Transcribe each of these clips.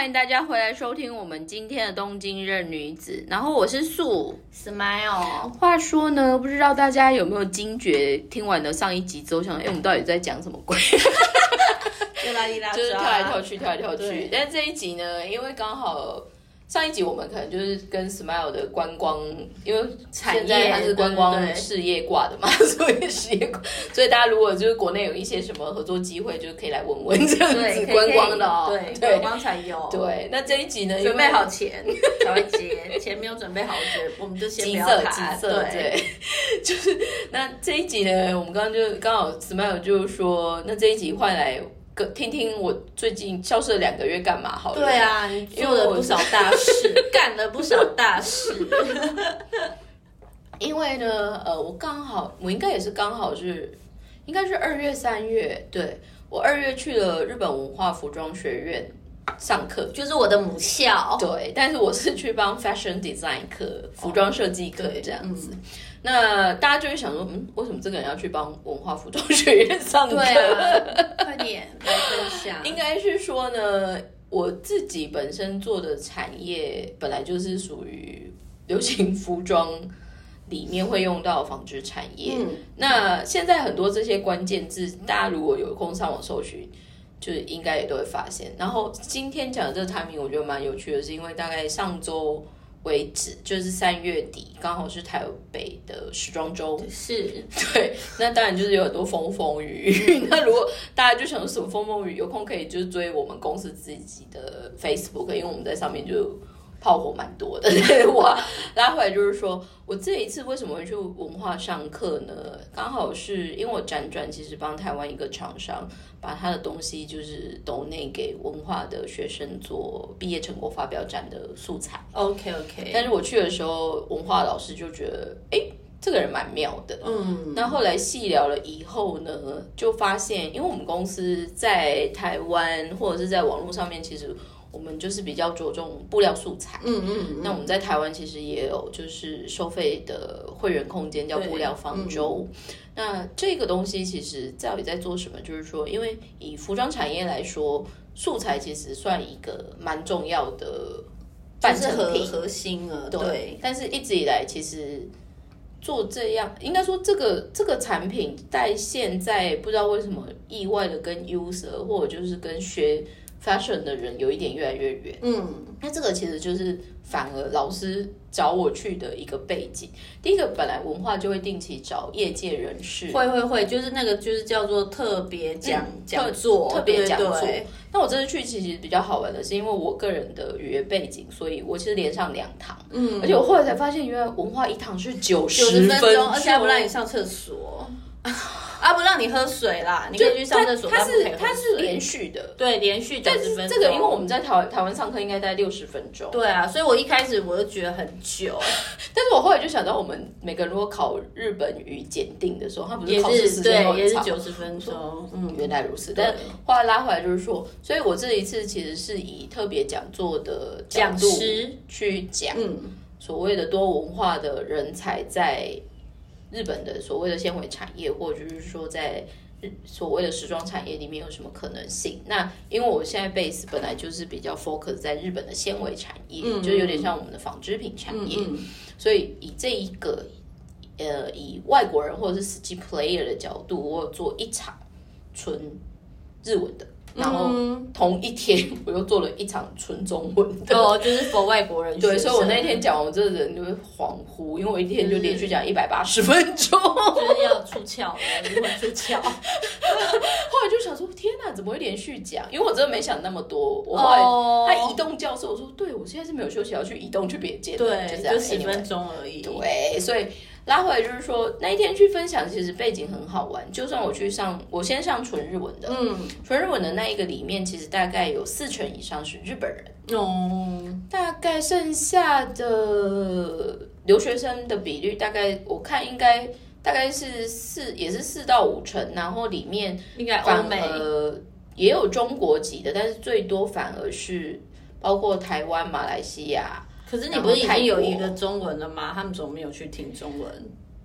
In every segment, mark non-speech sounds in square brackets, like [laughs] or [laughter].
欢迎大家回来收听我们今天的东京任女子。然后我是素。Smile，话说呢，不知道大家有没有惊觉，听完了上一集之后，想，哎，我们到底在讲什么鬼？[laughs] 就是跳来跳去。跳来跳去对。但这一集呢，因为刚好上一集我们可能就是跟 Smile 的观光，因为产业它是观光事业挂的嘛，所以事业挂，所以大家如果就是国内有一些什么合作机会，就是可以来问问这样，子观光的哦。对，对观光才有。，对。那这一集呢，准备好钱才会接，钱没有准备好，我觉得我们就先不要谈。对，[laughs] 就是那这一集呢，我们刚刚就刚好 Smile 就是说，那这一集换来个听听我最近消失了两个月干嘛好了。对啊，你做了不少大事，[laughs] 干了不少大事。[laughs] 因为呢，呃，我刚好我应该也是刚好是，应该是二月三月，对我二月去了日本文化服装学院上课。就是我的母校。对，但是我是去帮 fashion design 课、服装设计课对这样子。那大家就会想说，嗯，为什么这个人要去帮文化服装学院上课？对啊，快点来分享。[laughs] 应该是说呢，我自己本身做的产业本来就是属于流行服装里面会用到纺织产业。嗯那现在很多这些关键字，大家如果有空上网搜寻，就是应该也都会发现。然后今天讲的这个 timing 我觉得蛮有趣的，是因为大概上周为止，就是三月底，刚好是台北的时装周。是 [laughs] 对，那当然就是有很多风风雨雨。[laughs] 那如果大家就想说什么风风雨，有空可以就是追我们公司自己的 Facebook，因为我们在上面就炮火蛮多的。[laughs] 哇，拉回来就是说我这一次为什么会去文化上课呢？刚好是因为我辗转其实帮台湾一个厂商把他的东西就是抖内给文化的学生做毕业成果发表展的素材。OK OK。但是我去的时候，文化老师就觉得，哎，这个人蛮妙的。嗯，那后来细聊了以后呢，就发现，因为我们公司在台湾或者是在网络上面，其实我们就是比较着重布料素材。嗯嗯嗯，那我们在台湾其实也有就是收费的会员空间，叫布料方舟。那这个东西其实到底在做什么？就是说，因为以服装产业来说，素材其实算一个蛮重要的半就是核成品。核心了。对对，，但是一直以来其实做这样，应该说这个这个产品在现在不知道为什么意外的跟 user 或者就是跟学 fashion 的人有一点越来越远。嗯，那这个其实就是反而老师找我去的一个背景。第一个，本来文化就会定期找业界人士，会会会，就是那个就是叫做特别讲讲座，嗯特别讲座。对。那我这次去其实比较好玩的是，因为我个人的语言背景，所以我其实连上两堂，嗯。而且我后来才发现，原来文化一堂是九九十十分钟，钟，而且还不让你上厕所，啊，不让你喝水啦，你可以去上厕所，它是它是连续的，对连续九十分钟。这个因为我们在台湾台湾上课应该在六十分钟，对啊，所以我一开始我就觉得很久，[laughs] 但是我后来就想到，我们每个人如果考日本语检定的时候，他不是考试是时间也是九十分钟，嗯，原来如此，但后来拉回来就是说，所以我这一次其实是以特别讲座的讲师。去讲嗯，所谓的多文化的人才在日本的所谓的纤维产业，或者就是说在日所谓的时装产业里面有什么可能性？那因为我现在 base 本来就是比较 focus 在日本的纤维产业，嗯就有点像我们的纺织品产业，嗯所以以这一个呃以外国人或者是实际 player 的角度，我有做一场纯日文的。然后嗯同一天，[laughs] 我又做了一场纯中文的，哦，就是佛外国人 [laughs] 对，所以我那一天讲，我这个人就会恍惚，因为我一天就连续讲一百八十分钟，后 [laughs] 就是要出窍了，灵魂出窍。后来就想说，天哪，怎么会连续讲？因为我真的没想那么多。我后来、哦他移动教授，我说，对我现在是没有休息，要去移动去别间的，对，就十分钟而已。对，所以拉回来就是说，那一天去分享，其实背景很好玩。就算我去上，我先上纯日文的，嗯，纯日文的那一个里面，其实大概有四成以上是日本人。哦，大概剩下的留学生的比率，大概我看应该大概是四，也是四到五成，然后里面应该欧反美，而也有中国籍的，但是最多反而是包括台湾、马来西亚。可是你不是已经有一个中文了吗？他们怎么没有去听中文？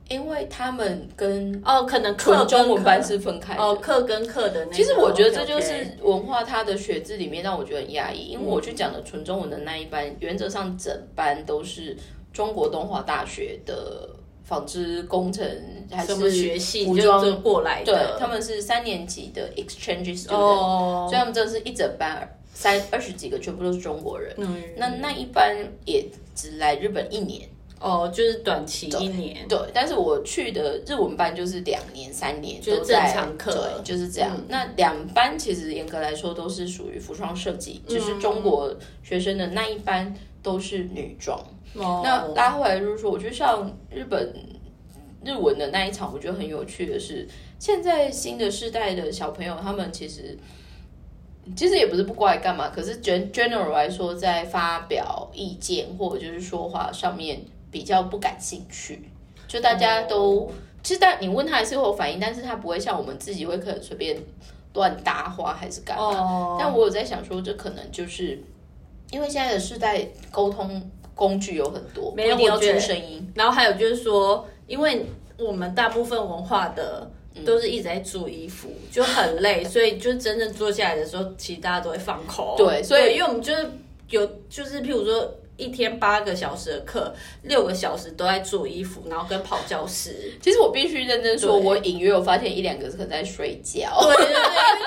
因为他们跟哦，可能课中文班是分开的。哦，课跟课的那。其实我觉得这就是文化它的学制里面让我觉得很压抑，因为我去讲的纯中文的那一班，原则上整班都是中国东华大学的纺织工程还是学系服装就就过来对的，，他们是三年级的 exchange student，、哦所以他们真的是一整班三二十几个全部都是中国人。嗯。那那一般也只来日本一年，哦，就是短期一年，对，但是我去的日文班就是两年、三年就是正常课，就是这样。嗯。那两班其实严格来说都是属于服装设计，嗯。就是中国学生的那一班都是女装。哦。那拉回来就是说，我觉得像日本日文的那一场，我觉得很有趣的是，现在新的世代的小朋友，他们其实其实也不是不过来干嘛，可是 gen general 来说，在发表意见或者就是说话上面比较不感兴趣，就大家都、其实但你问他还是会有反应，但是他不会像我们自己会可能随便乱搭话还是干嘛。哦，但我有在想说，这可能就是因为现在的世代沟通工具有很多，没有一定要出声音。然后还有就是说，因为我们大部分文化的嗯都是一直在做衣服，就很累，[laughs] 所以就真正坐下来的时候，其实大家都会放空。对所以因为我们就是有，就是譬如说。一天八个小时的课，六个小时都在做衣服，然后跟跑教室。其实我必须认真说，我隐约有发现一两个是可能在睡觉。[laughs] 对对对，因为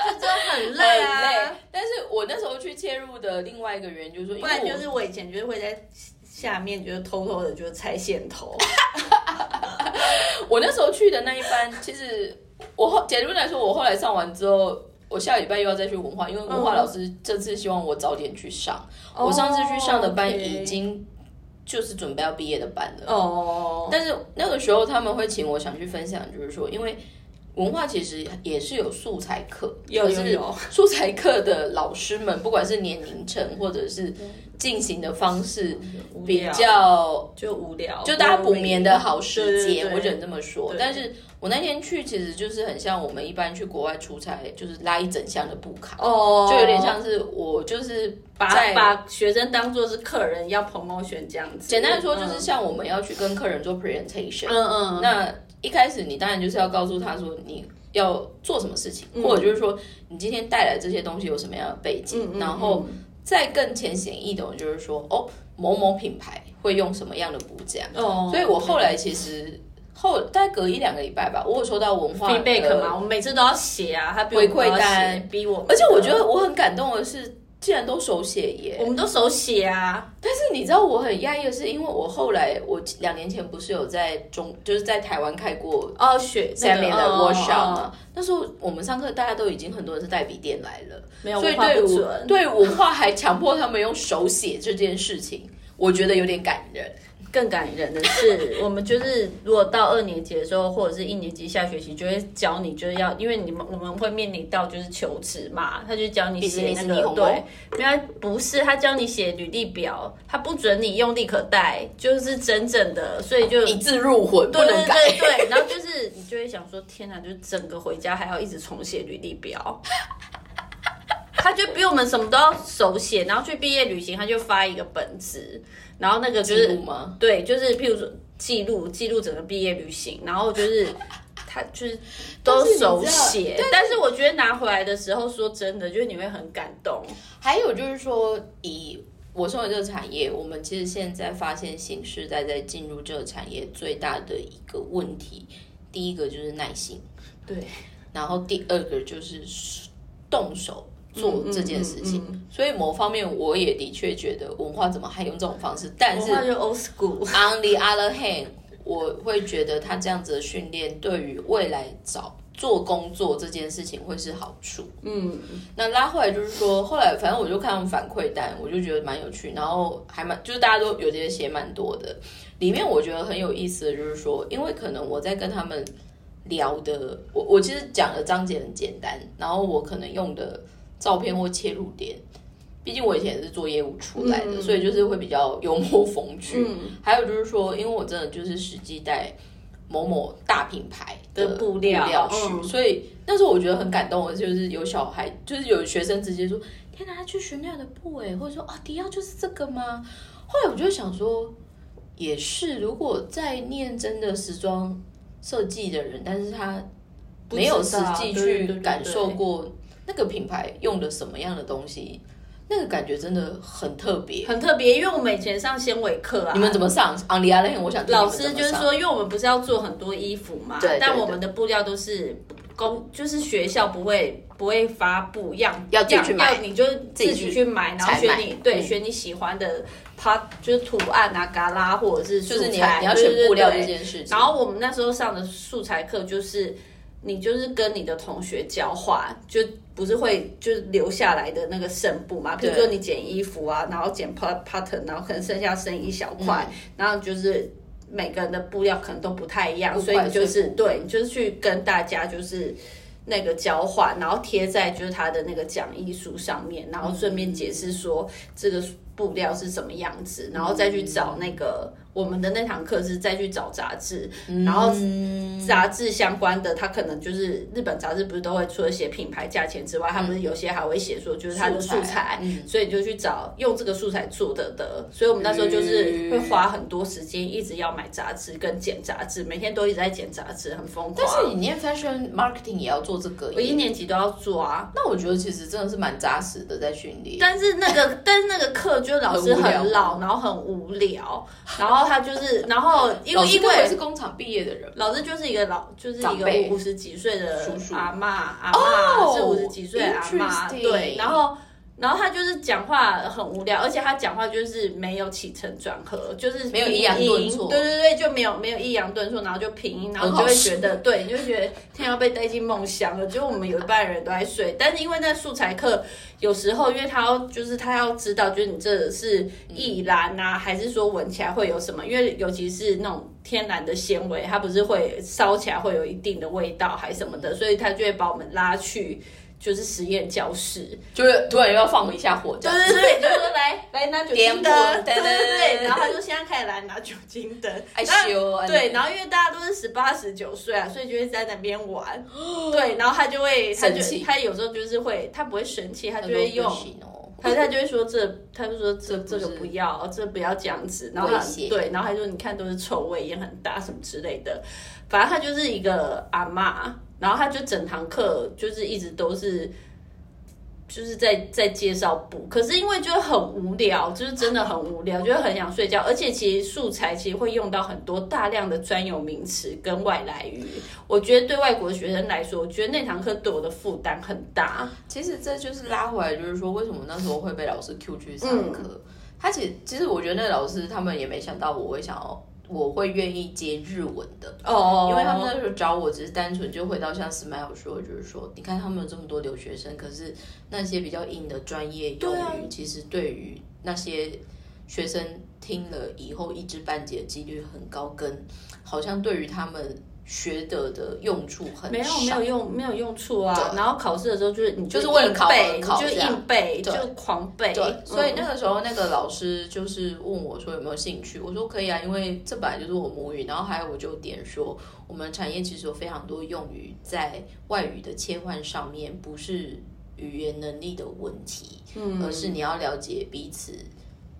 这真的很累啊。很累。但是我那时候去切入的另外一个原因就是说，因不然就是我以前就是会在下面就是偷偷的就是拆线头。[laughs] 我那时候去的那一班，其实我后简单来说，我后来上完之后。我下礼拜又要再去文化，因为文化老师这次希望我早点去上。我上次去上的班已经就是准备要毕业的班了。哦，但是那个时候他们会请我想去分享，就是说，因为文化其实也是有素材课，有可是有有。素材课的老师们，不管是年龄层或者是进行的方式，比较就无聊，就大家补眠的好时间，对对对。我只能这么说。但是我那天去，其实就是很像我们一般去国外出差，就是拉一整箱的布卡，哦，就有点像是我就是把在把学生当做是客人要 promotion 这样子。简单的说，就是像我们要去跟客人做 presentation，嗯嗯，那一开始你当然就是要告诉他说你要做什么事情，或者就是说你今天带来这些东西有什么样的背景，然后再更浅显易懂，就是说哦某某品牌会用什么样的补奖，哦，所以我后来其实后大概隔一两个礼拜吧，我有收到文化 feedback 的嘛，我们每次都要写啊，他回馈单逼我，而且我觉得我很感动的是，既然都手写耶，我们都手写啊，但是你知道我很讶异的是，因为我后来我两年前不是有在中就是在台湾开过哦，学三年的哦 workshop 哦嘛，那时候我们上课大家都已经很多人是带笔电来了，没有所以对对文化还强迫他们用手写这件事情，我觉得有点感人。更感人的是，我们就是如果到二年级的时候，或者是一年级下学期，就会教你就是要，因为你们我们会面临到就是求职嘛，他就教你写那个对，原来不是他教你写履历表，他不准你用立可带，就是真正的，所以就一字入魂，对对。对对，然后就是你就会想说，天哪，就是整个回家还要一直重写履历表。他就比我们什么都要手写，然后去毕业旅行，他就发一个本子，然后那个就是吗？对，就是譬如说记录记录整个毕业旅行，然后就是他就是都手写，但是我觉得拿回来的时候，说真的，就是你会很感动。还有就是说，以我身为这个产业，我们其实现在发现新时代在进入这个产业最大的一个问题，第一个就是耐心，对，然后第二个就是动手做这件事情。所以某方面，我也的确觉得文化怎么还用这种方式，但是 on the other hand，我会觉得他这样子的训练对于未来找做工作这件事情会是好处。嗯，那拉回来就是说，后来反正我就看反馈单，我就觉得蛮有趣，然后还蛮就是大家都有这些写蛮多的。里面我觉得很有意思的就是说，因为可能我在跟他们聊的，我我其实讲的章节很简单，然后我可能用的照片或切入点，毕竟我以前也是做业务出来的，嗯。所以就是会比较幽默风趣。嗯。还有就是说，因为我真的就是实际带某某大品牌的布料去，嗯。所以那时候我觉得很感动的，就是有小孩，就是有学生直接说：“天哪，他去学那样的布哎，或者说啊，迪奥就是这个吗？”后来我就想说，也是，如果在念真的时装设计的人，但是他没有实际去感受过那个品牌用的什么样的东西，那个感觉真的很特别。很特别，因为我们以前上纤维课啊，你们怎么上？昂利亚那我想老师就是说，因为我们不是要做很多衣服嘛，对对对但我们的布料都是公，就是学校不会不会发布样，要自己去买样你就自己去去买，然后选你对嗯选你喜欢的，它就是图案啊、嘎啦或者是就是你素材要你要对对选布料这件事情。然后我们那时候上的素材课就是。你就是跟你的同学交换，就不是会就是留下来的那个剩布嘛？比如说你剪衣服啊，然后剪 pat pattern，然后可能剩下剩一小块，嗯。然后就是每个人的布料可能都不太一样，所以你就是对，你就是去跟大家就是那个交换，然后贴在就是他的那个讲义书上面，然后顺便解释说这个布料是什么样子，然后再去找那个我们的那堂课是再去找杂志，然后杂志相关的，它可能就是日本杂志不是都会除了写品牌价钱之外，它不是有些还会写说就是它的素素材所以你就去找用这个素材做的的，所以我们那时候就是会花很多时间一直要买杂志跟剪杂志，每天都一直在剪杂志，很疯狂。但是你念 fashion marketing 也要做这个，我一年级都要做啊，那我觉得其实真的是蛮扎实的在训练。但是那个但是那个课就老师很老，然后很无聊，然后他就是然后因为因为是工厂毕业的人，老师就是一个老，就是一个五十几岁的叔叔。阿妈，阿哦嬷是五十几岁的阿妈，对，然后。然后他就是讲话很无聊，而且他讲话就是没有起承转合，就是没有抑扬顿挫对对对，就没有没有抑扬顿挫，然后就平音，然后就会觉得，对，你就会觉得天要被带进梦乡了。就我们有一半人都在睡，但是因为那素材课有时候，因为他要就是他要知道，就是你这是易燃啊，还是说闻起来会有什么？因为尤其是那种天然的纤维，它不是会烧起来会有一定的味道还什么的，所以他就会把我们拉去。就是实验教室，就是突然又要放一下火这样。对对对，就说来来拿酒精灯，对对对然后他就现在开始来拿酒精灯，害羞啊对，然后因为大家都是十八十九岁啊，所以就会在那边玩，[gasps] 对，然后他就会，他就他有时候就是会，他不会生气，他就会用他他就会说这，他就说这这个不要，这不要这样子，然后对，然后他就说你看都是臭味，也很大什么之类的，反正他就是一个阿嬷，然后他就整堂课就是一直都是。就是在在介绍补，可是因为就很无聊，就是真的很无聊，就是很想睡觉。而且其实素材其实会用到很多大量的专有名词跟外来语，我觉得对外国学生来说，我觉得那堂课对我的负担很大。其实这就是拉回来，就是说为什么那时候会被老师 Q 去上课。他其实其实我觉得那老师他们也没想到我会想要，我会愿意接日文的。哦因为他们那时候找我，只是单纯就回到像 Smile 说，就是说，你看他们有这么多留学生，可是那些比较硬的专业用语，其实对于那些学生听了以后一知半解的几率很高，跟好像对于他们学得的用处很没有少没有用没有用处啊。然后考试的时候就是你就是为了考而，考就硬背，就狂背。对，所以嗯那个时候那个老师就是问我说有没有兴趣，我说可以啊，因为这本来就是我母语。然后还有我就点说，我们产业其实有非常多用语在外语的切换上面，不是语言能力的问题，嗯而是你要了解彼此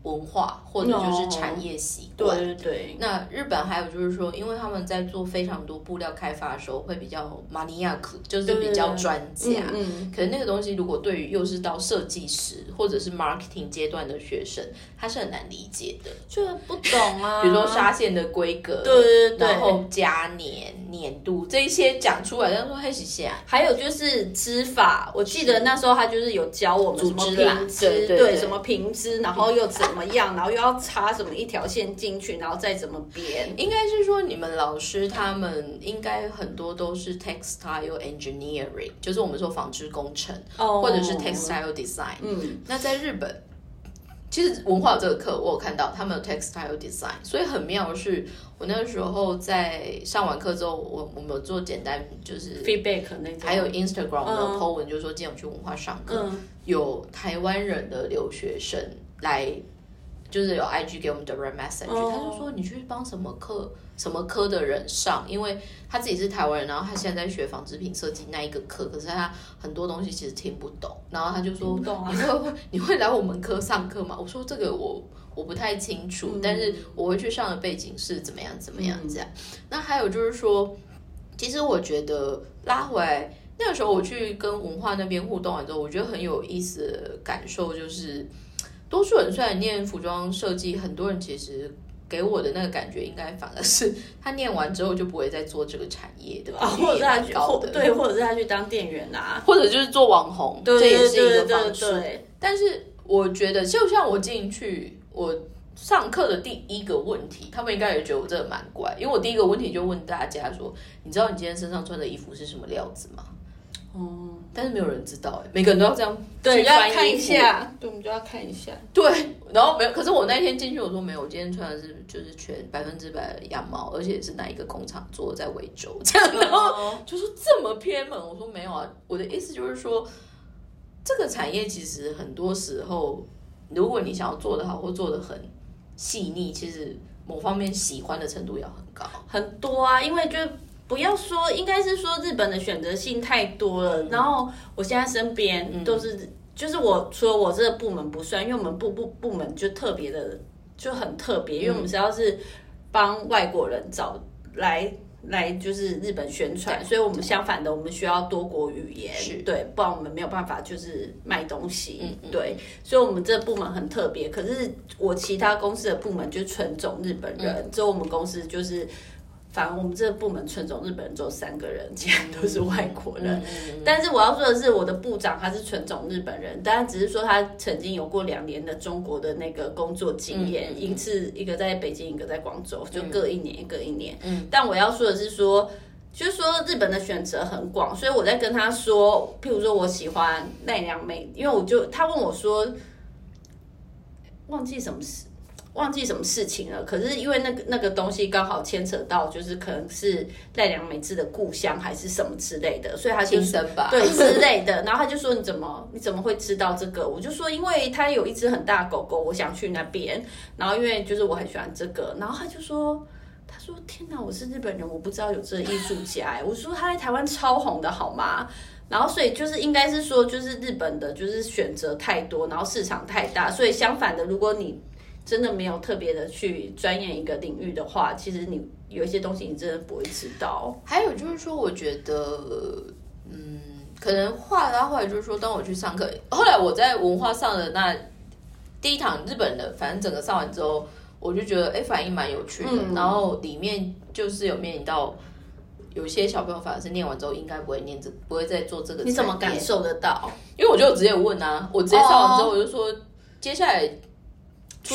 文化或者就是产业习惯。对对对，那日本还有就是说，因为他们在做非常多布料开发的时候，会比较 maniac，就是比较专家。嗯嗯。可是那个东西，如果对于又是到设计师或者是 marketing 阶段的学生，他是很难理解的。就不懂啊。[laughs] 比如说纱线的规格，对对对然后加年、年度这一些讲出来，他说嘿，谢谢、啊，还有就是织法，我记得那时候他就是有教我们什么平织，对对。对什么平织，然后又怎么样，然后又要插什么一条线进去，然后再怎么编。应该是说你们老师他们应该很多都是 textile engineering，就是我们说纺织工程，哦。或者是 textile design。嗯，那在日本，其实文化这个课我有看到他们有 textile design，所以很妙的是，我那个时候在上完课之后，我我们有做简单就是 feedback 那种，还有 Instagram 的嗯 po 文，就是说今天我去文化上课，嗯。有台湾人的留学生来，就是有 IG 给我们 direct message，、哦他就说你去帮什么课什么科的人上，因为他自己是台湾人，然后他现在在学纺织品设计那一个课，可是他很多东西其实听不懂，然后他就说你会会 [laughs] 你会来我们科上课吗？我说这个我。我不太清楚，嗯但是我会去上的背景是怎么样怎么样这样。那还有就是说，其实我觉得拉回来那个时候，我去跟文化那边互动完之后，我觉得很有意思的感受就是，多数人虽然念服装设计，很多人其实给我的那个感觉，应该反而是他念完之后就不会再做这个产业对吧，[laughs] 或者是他去 [laughs] 对，或者是他去当店员啊，或者就是做网红，对这也是一个方式。对，但是我觉得，就像我进去，我上课的第一个问题，他们应该也觉得我这个蛮怪，因为我第一个问题就问大家说：“你知道你今天身上穿的衣服是什么料子吗哦，？”但是没有人知道，哎，每个人都要这样对，去要看一。下，对，我们就要看一下。对，然后没有，可是我那天进去，我说没有，我今天穿的是就是全百分之百的羊毛，而且是哪一个工厂做的，在维州这样，[laughs] 然后哦就说这么偏门，我说没有啊，我的意思就是说，这个产业其实很多时候，如果你想要做得好或做得很细腻，其实某方面喜欢的程度要很高。很多啊，因为就不要说，应该是说日本的选择性太多了。然后我现在身边都是，就是我除了我这个部门不算，因为我们部部部门就特别的就很特别，因为我们只要是帮外国人找来。来就是日本宣传，所以我们相反的，我们需要多国语言，对，不然我们没有办法就是卖东西，对，所以我们这部门很特别。可是我其他公司的部门就纯种日本人，只有我们公司就是。反正我们这个部门纯种日本人只有三个人，其他都是外国人。但是我要说的是，我的部长他是纯种日本人，当然只是说他曾经有过两年的中国的那个工作经验，一次一个在北京，一个在广州，就各一年，各一年。但我要说的是说。就是说，日本的选择很广，所以我在跟他说，譬如说我喜欢奈良美，因为我就他问我说，忘记什么事，忘记什么事情了。可是因为那个那个东西刚好牵扯到，就是可能是奈良美智的故乡还是什么之类的，所以他就亲生吧，对之类的。然后他就说你怎么你怎么会知道这个？我就说因为他有一只很大的狗狗，我想去那边。然后因为就是我很喜欢这个，然后他就说。他说：“天哪，我是日本人，我不知道有这个艺术家。”哎，我说他在台湾超红的，好吗？然后所以就是应该是说，就是日本的，就是选择太多，然后市场太大。所以相反的，如果你真的没有特别的去钻研一个领域的话，其实你有一些东西你真的不会知道。还有就是说，我觉得，嗯，可能话拉回来就是说，当我去上课，后来我在文化上的那第一堂日本的，反正整个上完之后。我就觉得哎，反应蛮有趣的。嗯然后里面就是有面临到有些小朋友反而是念完之后应该不会念这，不会再做这个。你怎么感？受得到？因为我就直接问啊，我直接上完之后我就说，接下来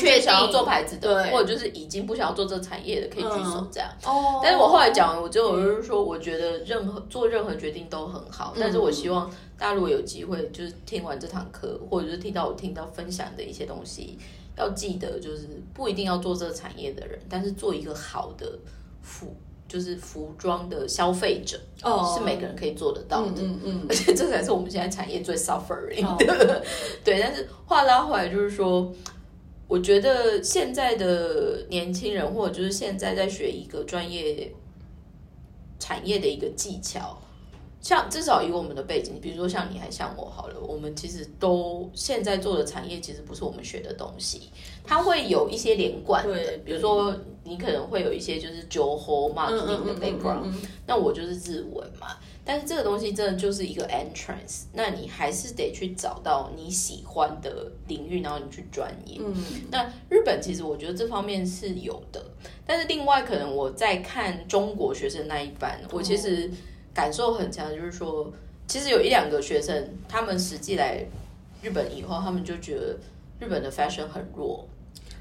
确想要做牌子的，或者就是已经不想要做这个产业的，可以举手这样。哦。但是我后来讲完，我就我就是说，我觉得任何做任何决定都很好，但是我希望大家如果有机会，就是听完这堂课，或者是听到我听到分享的一些东西。要记得，就是不一定要做这个产业的人，但是做一个好的服，就是服装的消费者，哦，是每个人可以做得到的。嗯嗯，[laughs] 而且这才是我们现在产业最 suffering 的。[laughs] 对，但是话拉回来，就是说，我觉得现在的年轻人，或者就是现在在学一个专业产业的一个技巧。像至少以我们的背景，比如说像你还像我好了，我们其实都现在做的产业其实不是我们学的东西，它会有一些连贯的，比如说你可能会有一些就是酒后 marketing 的 background，、那我就是日文嘛，但是这个东西真的就是一个 entrance，那你还是得去找到你喜欢的领域，然后你去钻研。嗯，那日本其实我觉得这方面是有的，但是另外可能我在看中国学生那一班，我其实。感受很强，就是说，其实有一两个学生，他们实际来日本以后，他们就觉得日本的 fashion 很弱，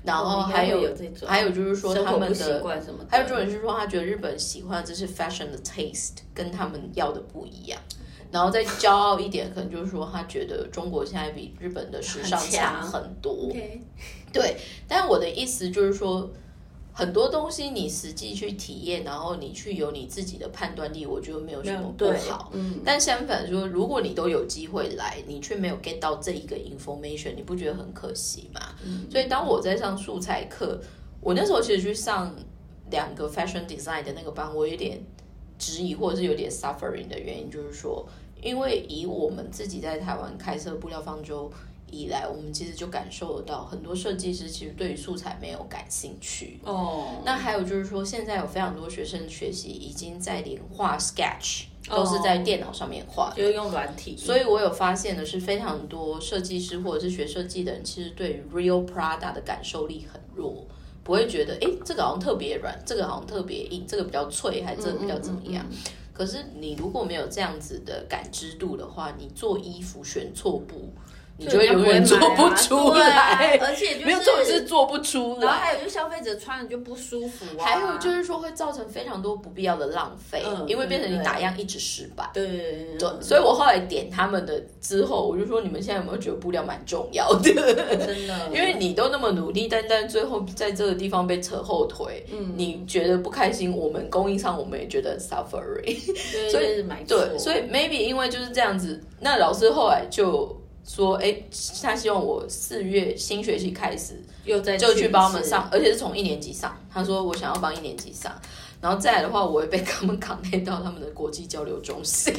然后还有、还有就是说他们的还有种人是说他觉得日本喜欢这是 fashion 的 taste 跟他们要的不一样，然后再骄傲一点，可能就是说他觉得中国现在比日本的时尚强很多，okay. 对，但我的意思就是说。很多东西你实际去体验，然后你去有你自己的判断力，我觉得没有什么不好。嗯，但相反说，如果你都有机会来，你却没有 get 到这一个 information，你不觉得很可惜吗？嗯、所以当我在上素材课，我那时候其实去上两个 fashion design 的那个班，我有点质疑或者是有点 suffering 的原因，就是说，因为以我们自己在台湾开设布料方舟。以来，我们其实就感受得到，很多设计师其实对于素材没有感兴趣。哦，那还有就是说，现在有非常多学生学习已经在连画 Sketch 都是在电脑上面画的。就是用软体，所以我有发现的是，非常多设计师或者是学设计的人，其实对于 Real Prada 的感受力很弱，不会觉得，哎，这个好像特别软，这个好像特别硬，这个比较脆，还这个比较怎么样？可是你如果没有这样子的感知度的话，你做衣服选错布，你就会永远做不出来，而且就是没有做是做不出来然后还。有就是消费者穿了就不舒服啊，还有就是说会造成非常多不必要的浪费，嗯因为变成你打样一直失败。对对，所以我后来点他们的之后，我就说你们现在有没有觉得布料蛮重要的？真的，[laughs] 因为你都那么努力，但但最后在这个地方被扯后腿，嗯你觉得不开心，我们供应商我们也觉得 suffering。所以以买，对，所以 maybe 因为就是这样子，那老师后来就说，哎，他希望我四月新学期开始又在就去帮他们上，而且是从一年级上。他说我想要帮一年级上，然后再来的话，我会被他们 [laughs] connect 到他们的国际交流中心。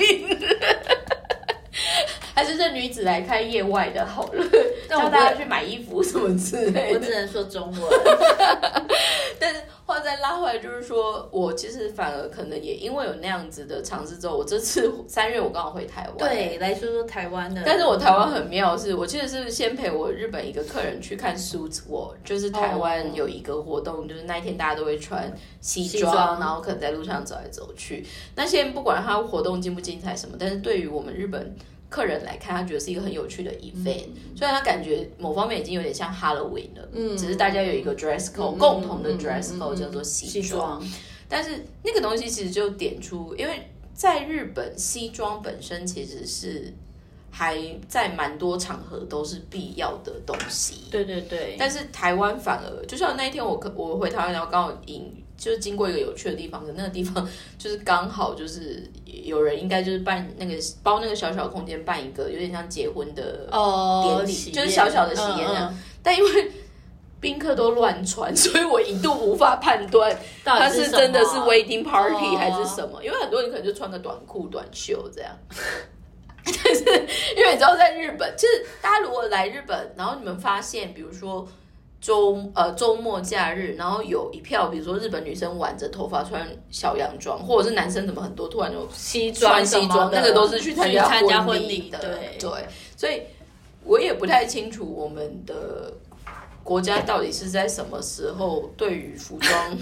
还是这女子来开业外的好了，教大家去买衣服什么之类的。我只能说中文，回来，就是说我其实反而可能也因为有那样子的尝试之后，我这次 [laughs] 三月我刚好回台湾，对，来说说台湾的，但是我台湾很妙的是，我其实是先陪我日本一个客人去看 Suits War，就是台湾有一个活动，就是那一天大家都会穿西装，西然后可能在路上走来走去。那现在不管它活动精不精彩什么，但是对于我们日本客人来看，他觉得是一个很有趣的 event，、虽然他感觉某方面已经有点像 Halloween 了，嗯。只是大家有一个 dress code，、嗯共同的 dress 嗯 code 嗯叫做西西装。但是那个东西其实就点出，因为在日本西装本身其实是还在蛮多场合都是必要的东西，对对对，但是台湾反而就像那一天我可我回台湾，然后刚好引就是经过一个有趣的地方，可那个地方 [laughs] 就是刚好就是有人应该就是办那个包那个小小空间办一个有点像结婚的哦典礼喜就是小小的喜宴这样嗯嗯但因为宾客都乱穿，[laughs] 所以我一度无法判断他是是真的是 wedding party 哦还是什么，因为很多人可能就穿个短裤、短袖这样。[laughs] 但是因为你知道，在日本，其实大家如果来日本，然后你们发现，比如说周呃周末假日，然后有一票，比如说日本女生挽着头发穿小洋装，或者是男生怎么很多突然就西装穿西装，那个都是去参加婚礼的，对。对，所以我也不太清楚我们的国家到底是在什么时候对于服装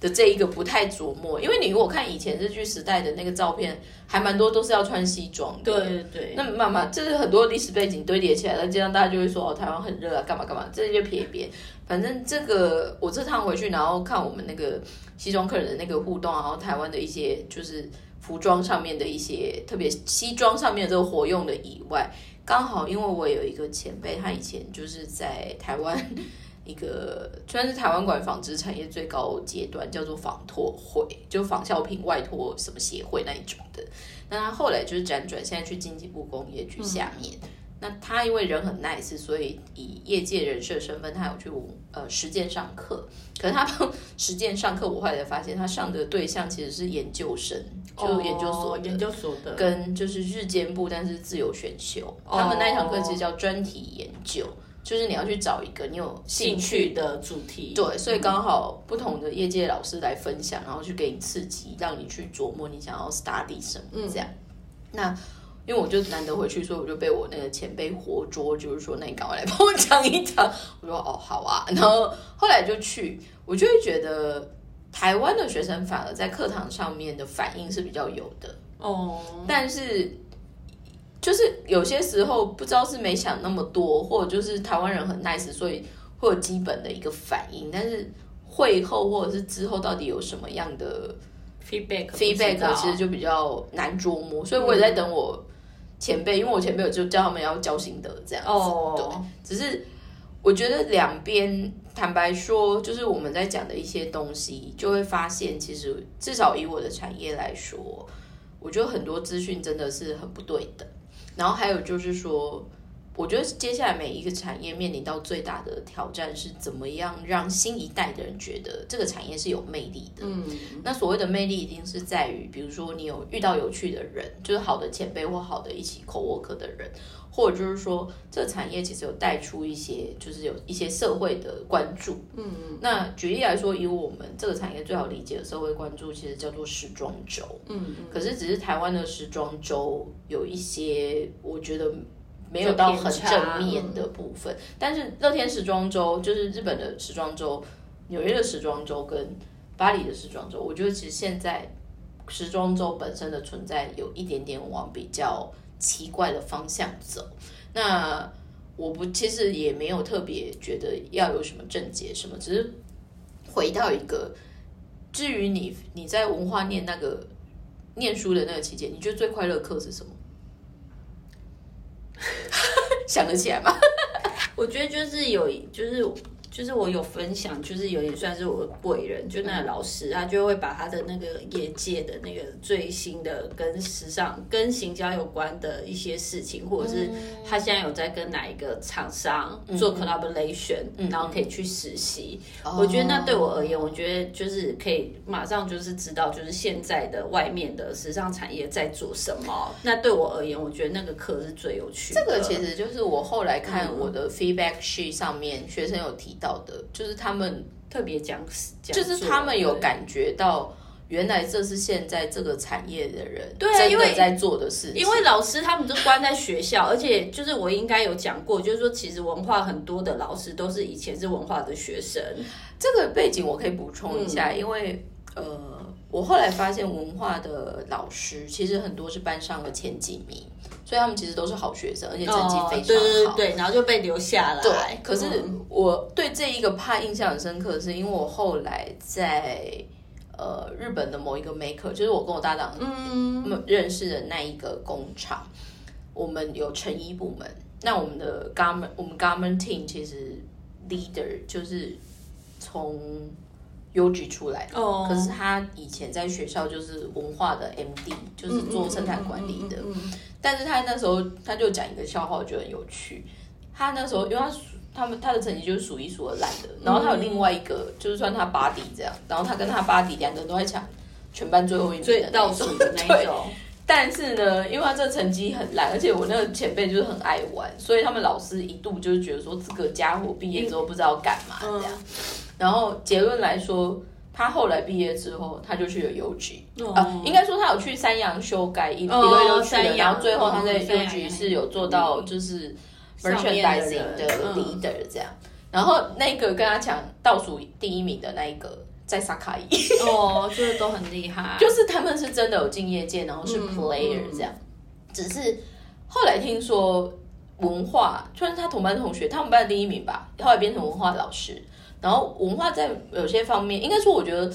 的这一个不太琢磨，因为你如果看以前日剧时代的那个照片，还蛮多都是要穿西装的，对对对，那慢慢，这是很多历史背景堆叠起来，再加上大家就会说哦，台湾很热啊，干嘛干嘛，这些就撇一边。反正这个我这趟回去，然后看我们那个西装客人的那个互动，然后台湾的一些就是服装上面的一些，特别西装上面的这个活用的以外，刚好因为我有一个前辈，他以前就是在台湾。一个算是台湾馆纺织产业最高阶段，叫做纺托会，就纺效品外托什么协会那一种的。那他后来就是辗转，现在去经济部工业局下面。那他因为人很 nice，所以以业界人士的身份，他有去呃实践上课。可是他实践上课，我后来才发现，他上的对象其实是研究生，就研究所研究所的，跟就是日间部，但是自由选修。哦他们那一堂课其实叫专题研究，就是你要去找一个你有兴趣的主题，对，所以刚好不同的业界老师来分享，然后去给你刺激，让你去琢磨你想要 study 什么这样。那因为我就难得回去，所以我就被我那个前辈活捉，就是说，那你赶快来帮我讲一讲。我说哦，好啊。然后后来就去，我就会觉得台湾的学生反而在课堂上面的反应是比较有的，哦，但是。就是有些时候不知道是没想那么多，或者就是台湾人很 nice，所以会有基本的一个反应。但是会后或者是之后到底有什么样的 feedback feedback，其实就比较难捉摸。所以我也在等我前辈，因为我前辈有就叫他们要交心得这样子。哦对，只是我觉得两边坦白说，就是我们在讲的一些东西，就会发现其实至少以我的产业来说，我觉得很多资讯真的是很不对的。然后还有就是说，我觉得接下来每一个产业面临到最大的挑战是怎么样让新一代的人觉得这个产业是有魅力的。嗯，那所谓的魅力一定是在于，比如说你有遇到有趣的人，就是好的前辈或好的一起 co work 的人，或者就是说这个产业其实有带出一些，就是有一些社会的关注。嗯嗯。那举例来说，以我们这个产业最好理解的社会关注，其实叫做时装周。嗯嗯。可是只是台湾的时装周有一些，我觉得。没有到很正面的部分，但是乐天时装周就是日本的时装周，纽约的时装周跟巴黎的时装周，我觉得其实现在时装周本身的存在有一点点往比较奇怪的方向走。那我不其实也没有特别觉得要有什么症结什么，只是回到一个，至于你你在文化念那个念书的那个期间，你觉得最快乐课是什么？想得起来吗？[laughs] 我觉得就是有，就是。就是我有分享，就是有点算是我的贵人，就那个老师，他就会把他的那个业界的那个最新的跟时尚、跟行销有关的一些事情，或者是他现在有在跟哪一个厂商做 collaboration，然后可以去实习。我觉得那对我而言，我觉得就是可以马上就是知道，就是现在的外面的时尚产业在做什么。那对我而言，我觉得那个课是最有趣的。这个其实就是我后来看我的 feedback sheet 上面学生有提。到的，就是他们特别讲，就是他们有感觉到，原来这是现在这个产业的人对啊，因为在做的事情。因为老师他们都关在学校，而且就是我应该有讲过，就是说其实文化很多的老师都是以前是文化的学生。这个背景我可以补充一下，因为呃，我后来发现文化的老师其实很多是班上的前几名。所以他们其实都是好学生，而且成绩非常好。对对对，然后就被留下来。对，可是我对这一个怕印象很深刻，是因为我后来在呃日本的某一个 maker，就是我跟我搭档嗯认识的那一个工厂，我们有成衣部门。那我们的 garment，我们 garment team 其实 leader 就是从 UG 出来的，可是他以前在学校就是文化的 MD，就是做生产管理的。但是他那时候他就讲一个笑话，我觉得很有趣。他那时候因为他他们他的成绩就是数一数二烂的，然后他有另外一个就是算他巴迪这样，然后他跟他巴迪两个人都在抢全班最后一名的倒数的那一种。但是呢，因为他这成绩很烂，而且我那个前辈就是很爱玩，所以他们老师一度就是觉得说这个家伙毕业之后不知道干嘛这样。然后结论来说，他后来毕业之后，他就去了邮局。啊，应该说他有去三洋修改一一个月就去了，然后最后他在邮局是有做到就是 merchandising 的 leader 这样。然后那个跟他抢倒数第一名的那一个在萨卡伊。哦，就是都很厉害，[laughs] 就是他们是真的有进业界，然后是 player 这样。只是后来听说文化，就是他同班同学，他们班的第一名吧，后来变成文化老师。然后文化在有些方面，应该说，我觉得，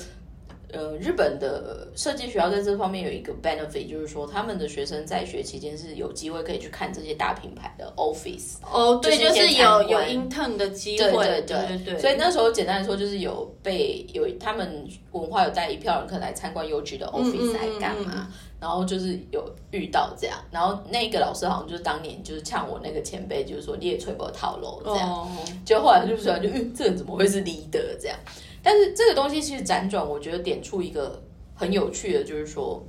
呃，日本的设计学校在这方面有一个 benefit，就是说，他们的学生在学期间是有机会可以去看这些大品牌的 office。哦，对，就是有有 intern 的机会，对对对对。所以那时候简单来说，就是有被有他们文化有带一票人可来参观邮局的 office 来干嘛。然后就是有遇到这样，然后那个老师好像就是当年就是呛我那个前辈，就是说列吹波套路这样，就后来就说就嗯，这人怎么会是 leader 这样？但是这个东西其实辗转，我觉得点出一个很有趣的，就是说，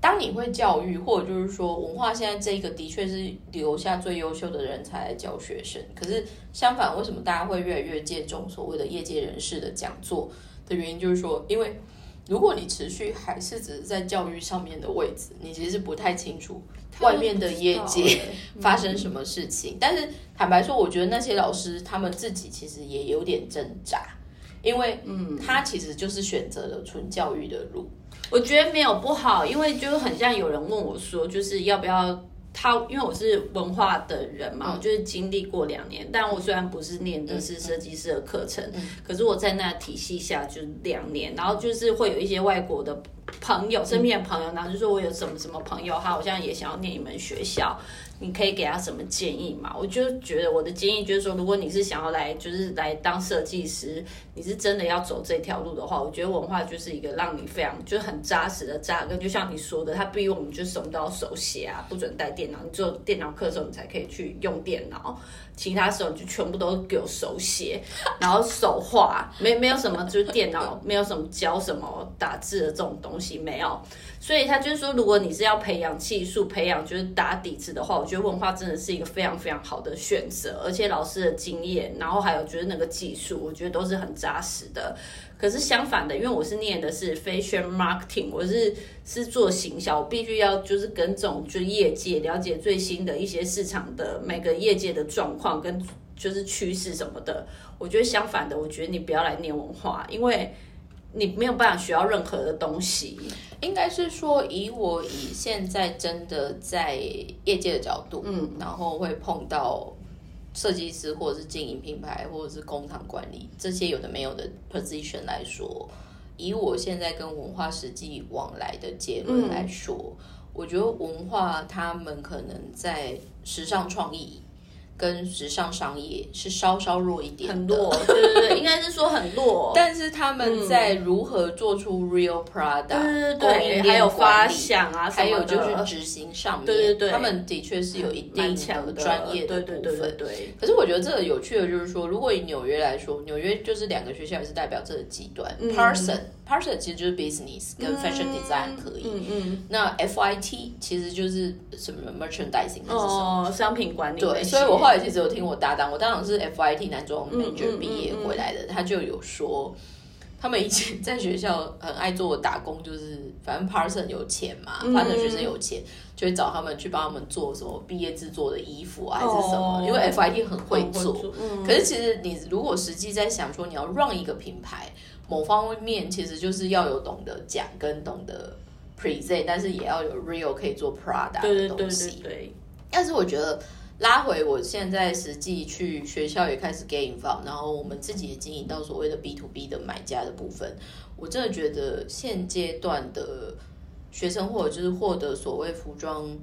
当你会教育，或者就是说文化现在这个的确是留下最优秀的人才来教学生，可是相反，为什么大家会越来越借重所谓的业界人士的讲座的原因，就是说因为。如果你持续还是只是在教育上面的位置，你其实是不太清楚外面的业界 [laughs] 发生什么事情。但是坦白说，我觉得那些老师他们自己其实也有点挣扎，因为嗯，他其实就是选择了纯教育的路。我觉得没有不好，因为就很像有人问我说，就是要不要。他因为我是文化的人嘛，我就是经历过两年。但我虽然不是念的是设计师的课程，可是我在那体系下就两年，然后就是会有一些外国的朋友，身边的朋友，然后就说我有什么什么朋友，他好像也想要念一门学校。你可以给他什么建议嘛？我就觉得我的建议就是说，如果你是想要来就是来当设计师，你是真的要走这条路的话，我觉得文化就是一个让你非常就是很扎实的扎根。就像你说的，他逼我们就什么都要手写啊，不准带电脑，你只有电脑课的时候你才可以去用电脑，其他时候你就全部都给我手写，然后手画，没没有什么就是电脑没有什么教什么打字的这种东西没有。所以他就是说，如果你是要培养技术、培养就是打底子的话，我觉得文化真的是一个非常非常好的选择，而且老师的经验，然后还有就是那个技术，我觉得都是很扎实的。可是相反的，因为我是念的是 fashion marketing，我是是做行销，我必须要就是跟这种就业界了解最新的一些市场的每个业界的状况跟就是趋势什么的。我觉得相反的，我觉得你不要来念文化，因为你没有办法学到任何的东西。应该是说，以我以现在真的在业界的角度，嗯，然后会碰到设计师或者是经营品牌或者是工厂管理这些有的没有的 position 来说，以我现在跟文化实际往来的结论来说，我觉得文化他们可能在时尚创意。跟时尚商业是稍稍弱一点，很弱，对对对，应该是说很弱。[laughs] 但是他们在如何做出 real product，对对对，还有发想啊，还有就是执行上面，对对对，他们的确是有一定的专业的部分。对对对。可是我觉得这个有趣的就是说，如果以纽约来说，纽约就是两个学校也是代表这个极端，Parson。Parson 其实就是 business 跟 fashion design 可以，嗯嗯，那 FIT 其实就是什么 merchandising 还是什么商品管理。对，所以我后来其实有听我搭档，我搭档是 FIT 男装 major 毕业回来的，他就有说，他们以前 [laughs] 在学校很爱做打工，就是反正 Parson 有钱嘛，反正学生有钱，就会找他们去帮他们做什么毕业制作的衣服啊，还是什么，因为 FIT 很会做。可是其实你如果实际在想说你要让一个品牌。某方面其实就是要有懂得讲跟懂得 present，但是也要有 real 可以做 product 的东西。对，但是我觉得拉回我现在实际去学校也开始 get involved，然后我们自己也经营到所谓的 B to B 的买家的部分，我真的觉得现阶段的学生或者就是获得所谓服装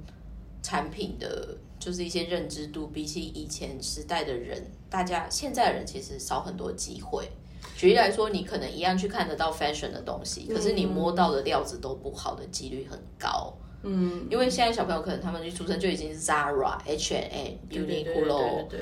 产品的，就是一些认知度，比起以前时代的人，大家现在的人其实少很多机会。举例来说，你可能一样去看得到 fashion 的东西，可是你摸到的料子都不好的几率很高。嗯，因为现在小朋友可能他们一出生就已经是 Zara、H&M、Uniqlo，对，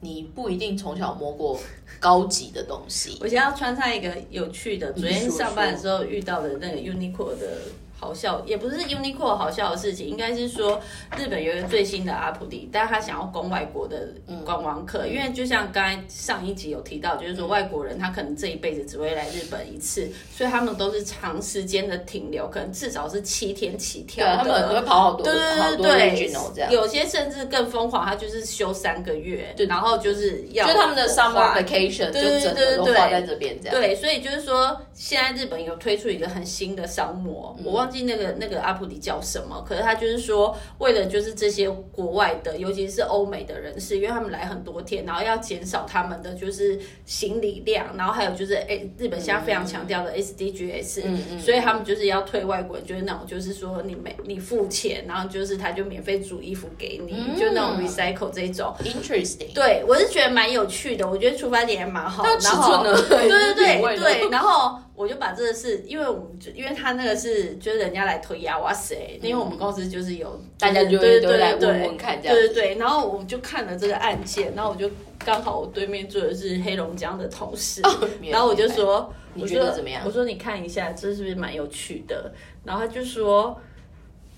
你不一定从小摸过高级的东西。我现在要穿上一个有趣的，昨天上班的时候遇到的那个 Uniqlo 的。好笑也不是 Uniqlo 好笑的事情，应该是说日本有一个最新的阿普迪，但他想要攻外国的观光客，因为就像刚才上一集有提到，就是说外国人他可能这一辈子只会来日本一次，所以他们都是长时间的停留，可能至少是七天起跳，他们会跑好多，对对对对，有些甚至更疯狂，他就是休三个月，对，然后就是要就他们的 summer vacation 就整个都花在这边这样，对，所以就是说现在日本有推出一个很新的商模，我忘记。那个那个阿普迪叫什么？可是他就是说，为了就是这些国外的，尤其是欧美的人士，因为他们来很多天，然后要减少他们的就是行李量，然后还有就是诶，日本现在非常强调的 SDGs，嗯所以他们就是要退外国人，就是那种就是说你没你付钱，然后就是他就免费煮衣服给你，就那种 recycle 这种。Interesting。对我是觉得蛮有趣的，我觉得出发点也蛮好。然后 [laughs] 对对对对，然后。我就把这个事，因为我们就因为他那个是就是人家来推呀，哇塞！因为我们公司就是有大家就会都来问问看这样，对对对。然后我就看了这个案件，然后我就刚好我对面坐的是黑龙江的同事，然后我就说，你觉得怎么样？我说你看一下，这是不是蛮有趣的？然后他就说，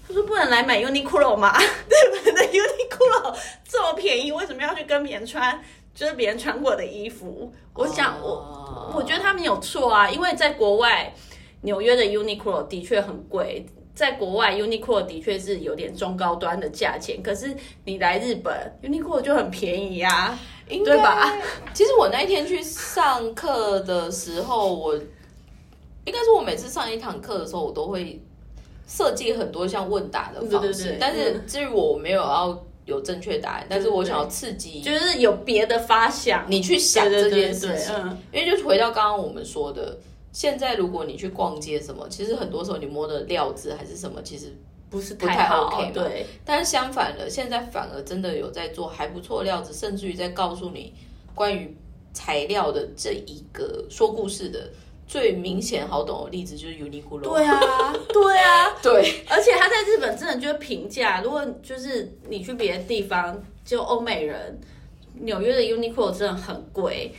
他说不能来买 Uniqlo 吗？日本的 Uniqlo 这么便宜，为什么要去跟别人穿？就是别人穿过的衣服，我想我我觉得他们有错啊，因为在国外纽约的 Uniqlo 的确很贵，在国外 Uniqlo 的确是有点中高端的价钱，可是你来日本 Uniqlo 就很便宜呀，对吧？其实我那一天去上课的时候，我应该是我每次上一堂课的时候，我都会设计很多像问答的方式，但是至于我没有要。有正确答案，但是我想要刺激，就是有别的发想，你去想这件事情。因为就回到刚刚我们说的，现在如果你去逛街什么，其实很多时候你摸的料子还是什么，其实不是不太好 OK 嘛对，但是相反的，现在反而真的有在做还不错料子，甚至于在告诉你关于材料的这一个说故事的最明显好懂的例子就是 Uniqlo。对啊，[laughs] 对啊，对。而且他在日本真的就是平价，如果就是你去别的地方，就欧美人，纽约的 Uniqlo 真的很贵，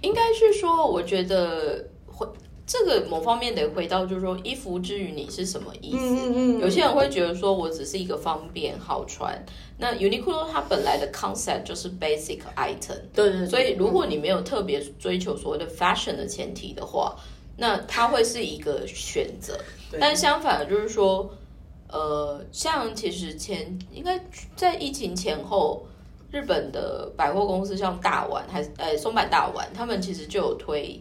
应该是说，我觉得回这个某方面得回到，就是说衣服之于你是什么意思？嗯有些人会觉得说我只是一个方便好穿，那 Uniqlo 它本来的 concept 就是 basic item，对对对，所以如果你没有特别追求所谓的 fashion 的前提的话，那它会是一个选择。但相反的就是说，呃，像其实前应该在疫情前后，日本的百货公司像大丸还是呃松坂大丸，他们其实就有推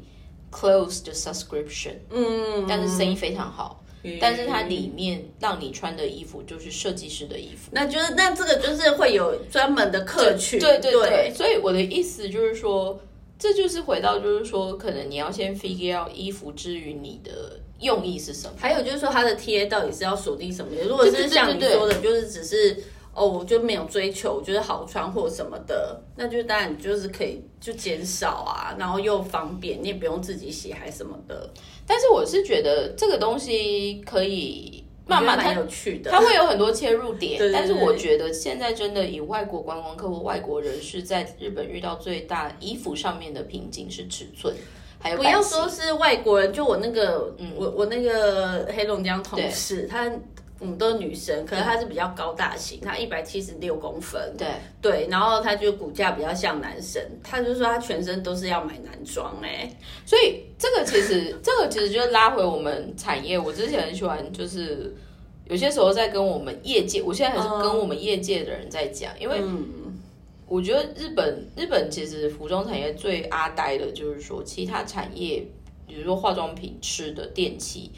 close 的 subscription，嗯，但是生意非常好。嗯但是它里面让你穿的衣服就是设计师的衣服，那就是那这个就是会有专门的客群，对对对对，所以我的意思就是说，这就是回到就是说，可能你要先 figure out 衣服之于你的用意是什么。还有就是说它的 TA 到底是要锁定什么的？如果是像你说的，就是只是哦，我就没有追求，就是好穿或什么的，那就当然就是可以就减少啊，然后又方便，你也不用自己洗还什么的，但是我是觉得这个东西可以慢慢蛮有趣的。它会有很多切入点，[laughs] 对对对。但是我觉得现在真的以外国观光客或外国人士在日本遇到最大衣服上面的瓶颈是尺寸，还有不要说是外国人，就我那个，我我那个黑龙江同事，她我们都是女生，可能她是比较高大型，她一百七十六公分，对。对，然后她就骨架比较像男生，她就说她全身都是要买男装哎、所以这个其实，[laughs] 这个其实就是拉回我们产业。我之前很喜欢，就是有些时候在跟我们业界，我现在还是跟我们业界的人在讲，因为我觉得日本日本其实服装产业最阿呆的就是说，其他产业，比如说化妆品、吃的、电器。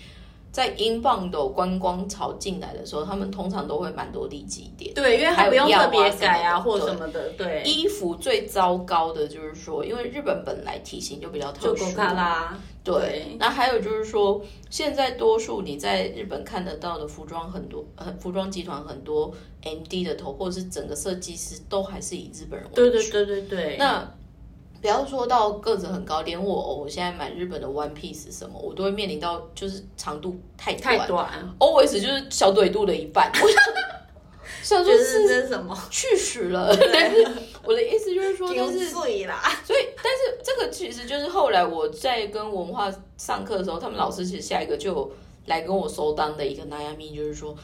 在英镑的观光潮进来的时候，他们通常都会蛮多利基点。对，因为还不用特别改啊或什什么的，对，衣服最糟糕的就是说，因为日本本来体型就比较特殊，就狗卡拉，对，那还有就是说，现在多数你在日本看得到的服装很多，呃，服装集团很多 M D 的头，或者是整个设计师都还是以日本人为主。对对对对对，那不要说到个子很高，连我我现在买日本的 One Piece 什么，我都会面临到就是长度太短。太短，，always 就是小腿肚的一半。我 [laughs] 想说是什么？去死了，[laughs] 但是我的意思就是说，但是碎啦，所以，但是这个其实就是后来我在跟文化上课的时候，他们老师其实下一个就来跟我收单的一个南亚咪，就是说，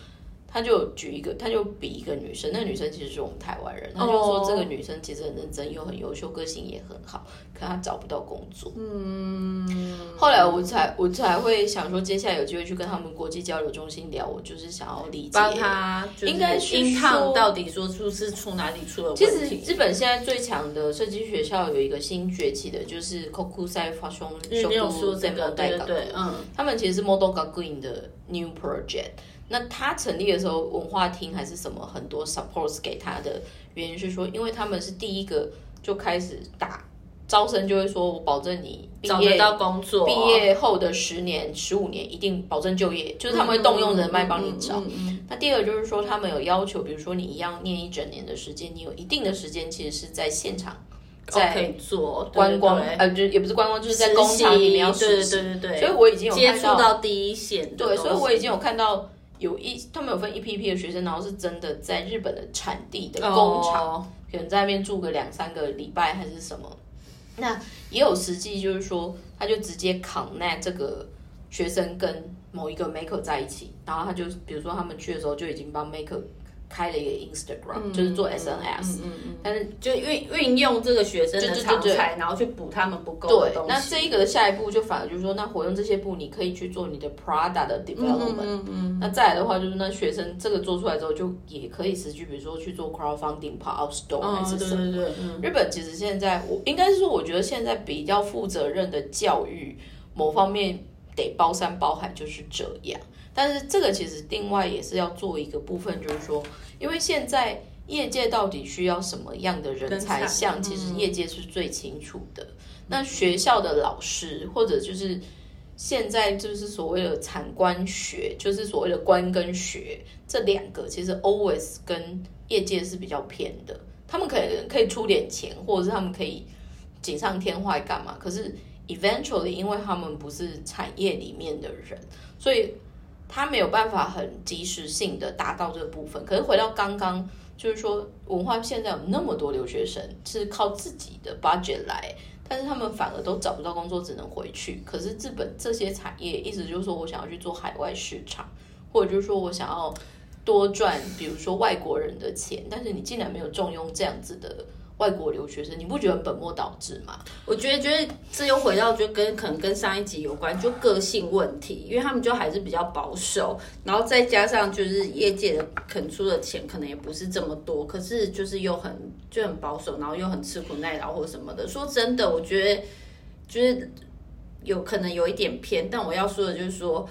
他就举一个，他就比一个女生，那个女生其实是我们台湾人，他就说哦这个女生其实很认真又很优秀，个性也很好，可她找不到工作。嗯，后来我才我才会想说，接下来有机会去跟他们国际交流中心聊，我就是想要理解帮他就是应该是说到底说出是出哪里出了问其实题？日本现在最强的设计学校有一个新崛起的，就是 Kokusai Fashion 你没有 Shoku 说这个对对，嗯，他们其实是 Model g a g u i n 的 new project。那他成立的时候，文化厅还是什么很多 supports 给他的原因是说，因为他们是第一个就开始打招生，就会说我保证你毕业找得到工作，毕业后的十年、十五年一定保证就业，就是他们会动用人脉帮你找。嗯嗯嗯嗯。那第二个就是说，他们有要求，比如说你一样念一整年的时间，你有一定的时间其实是在现场，在做观光，对对呃，就也不是观光，就是在工厂里面要实实习。习对对对。对，所以我已经有接触到第一线对，所以我已经有看到有一他们有分一批批的学生，然后是真的在日本的产地的工厂，哦可能在那边住个两三个礼拜还是什么。那也有实际就是说，他就直接 connect 这个学生跟某一个 maker 在一起，然后他就比如说他们去的时候就已经帮 maker 开了一个 Instagram，、就是做 SNS，、嗯嗯，但是就运运用这个学生的对对对长才，然后去补他们不够的对东，西。那这一个的下一步就反而就是说，那活用这些步，你可以去做你的 Prada 的 development。嗯嗯那再来的话，就是那学生这个做出来之后，就也可以实际，比如说去做 crowdfunding、什么。对对对，嗯，日本其实现在，我应该是说，我觉得现在比较负责任的教育，某方面得包山包海，就是这样。但是这个其实另外也是要做一个部分，就是说，因为现在业界到底需要什么样的人才像，其实业界是最清楚的。那学校的老师或者就是现在就是所谓的产官学，就是所谓的官跟学这两个，其实 always 跟业界是比较偏的。他们可以可以出点钱，或者是他们可以锦上添花干嘛？可是 eventually，因为他们不是产业里面的人，所以他没有办法很及时性的达到这个部分。可是回到刚刚，就是说文化现在有那么多留学生是靠自己的 budget 来。但是他们反而都找不到工作，只能回去。可是资本这些产业意思就是说我想要去做海外市场，或者就是说我想要多赚，比如说外国人的钱。但是你竟然没有重用这样子的。外国留学生，你不觉得本末倒置吗？我觉得，觉得这又回到就跟可能跟上一集有关，就个性问题，因为他们就还是比较保守，然后再加上就是业界的肯出的钱可能也不是这么多，可是就是又很就很保守，然后又很吃苦耐劳或什么的。说真的，我觉得就是有可能有一点偏，但我要说的就是说，